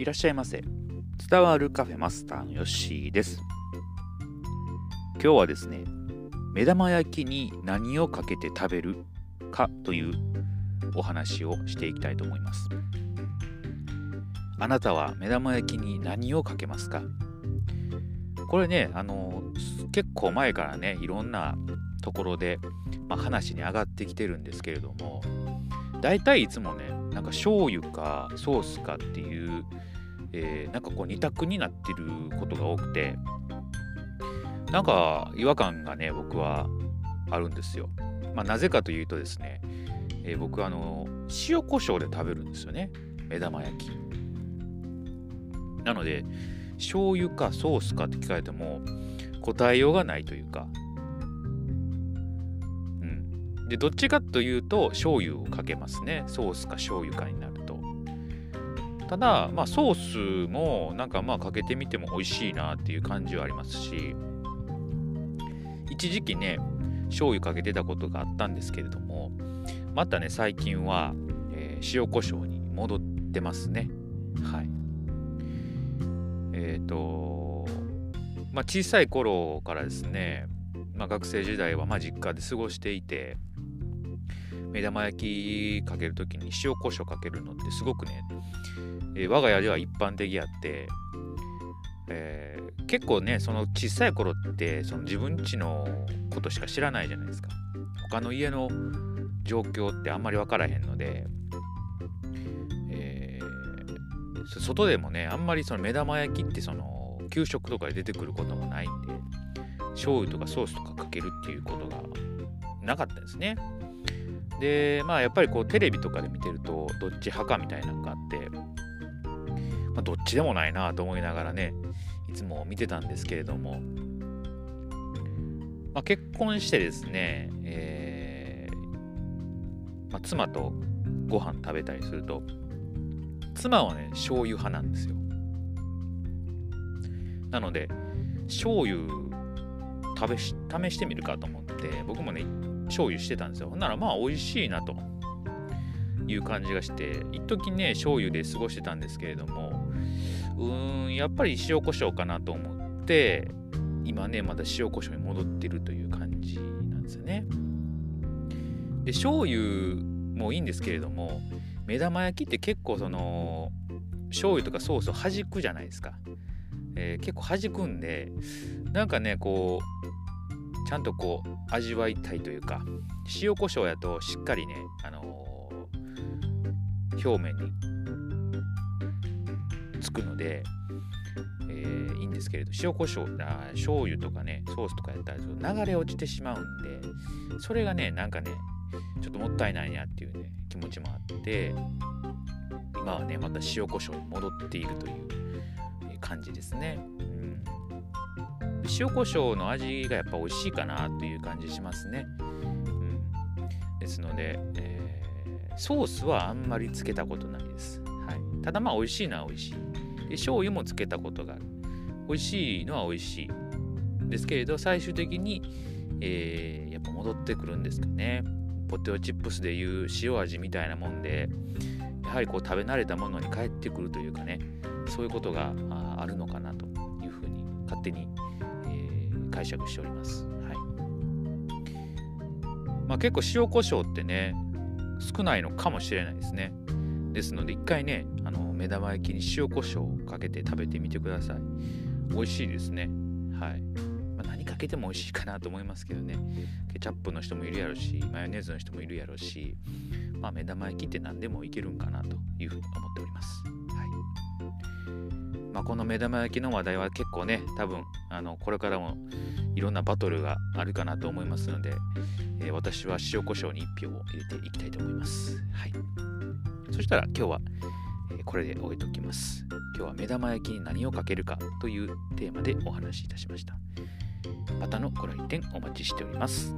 いらっしゃいませ。伝わるカフェマスターのヨッシーです。今日はですね目玉焼きに何をかけて食べるかというお話をしていきたいと思います。あなたは目玉焼きに何をかけますか？これねあの結構前からねいろんなところで、まあ、話に上がってきてるんですけれども大体いつもねなんか醤油かソースかっていう、えー、なんかこう二択になってることが多くてなんか違和感がね僕はあるんですよ。まあ、なぜかというとですね、えー、僕あの塩コショウで食べるんですよね。目玉焼き。なので醤油かソースかって聞かれても答えようがないというか。うん。でどっちかというと醤油をかけますね。ソースか醤油かになる。ただまあソースもなんかまあかけてみても美味しいなっていう感じはありますし一時期ね醤油かけてたことがあったんですけれどもまたね最近は、えー、塩コショウに戻ってますね。はい。えっ、ー、とまあ小さい頃からですねまあ、学生時代はま実家で過ごしていて目玉焼きかける時に塩コショウかけるのってすごくね、えー、我が家では一般的やって、えー、結構ねその小さい頃ってその自分家のことしか知らないじゃないですか他の家の状況ってあんまり分からへんので、えー、外でもねあんまりその目玉焼きってその給食とかで出てくることもないんで醤油とかソースとかかけるっていうことがなかったですね。でまあやっぱりこうテレビとかで見てるとどっち派かみたいなのがあって、まあ、どっちでもないなと思いながらねいつも見てたんですけれども、まあ、結婚してですね、えーまあ、妻とご飯食べたりすると妻はね醤油派なんですよ。なので醤油試し試してみるかと思って僕もね醤油してたんですよ。ほんならまあ美味しいなという感じがして一時ね醤油で過ごしてたんですけれどもうーんやっぱり塩コショウかなと思って今ねまた塩コショウに戻ってるという感じなんですよね。で醤油もいいんですけれども目玉焼きって結構その醤油とかソースを弾くじゃないですか、えー、結構弾くんでなんかねこうちゃんとこう味わいたいというか塩コショウやとしっかりね、あのー、表面につくので、えー、いいんですけれど塩コショウあ醤油とかねソースとかやったらっ流れ落ちてしまうんでそれがねなんかねちょっともったいないなっていうね気持ちもあって今はねまた塩コショウに戻っているという感じですね。うん塩コショウの味がやっぱ美味しいかなという感じしますね。うん、ですので、えー、ソースはあんまりつけたことないです。はい、ただまあ美味しいのは美味しい。で醤油もつけたことがある。美味しいのは美味しい。ですけれど最終的に、えー、やっぱ戻ってくるんですかね。ポテトチップスでいう塩味みたいなもんでやはりこう食べ慣れたものに帰ってくるというかねそういうことがあるのかなというふうに勝手に解釈しております。はいまあ、結構塩コショウってね少ないのかもしれないですね。ですので一回ねあの目玉焼きに塩コショウをかけて食べてみてください。美味しいですね。はい。まあ、何かけても美味しいかなと思いますけどね。ケチャップの人もいるやろし、マヨネーズの人もいるやろし、まあ、目玉焼きって何でもいけるんかなというふうに思っております。はいまあ、この目玉焼きの話題は結構ね、多分あのこれからもいろんなバトルがあるかなと思いますので、えー、私は塩コショウに1票を入れていきたいと思います。はい。そしたら今日は、え、これで終えておきます。今日は目玉焼きに何をかけるかというテーマでお話しいたしました。またのご来店お待ちしております。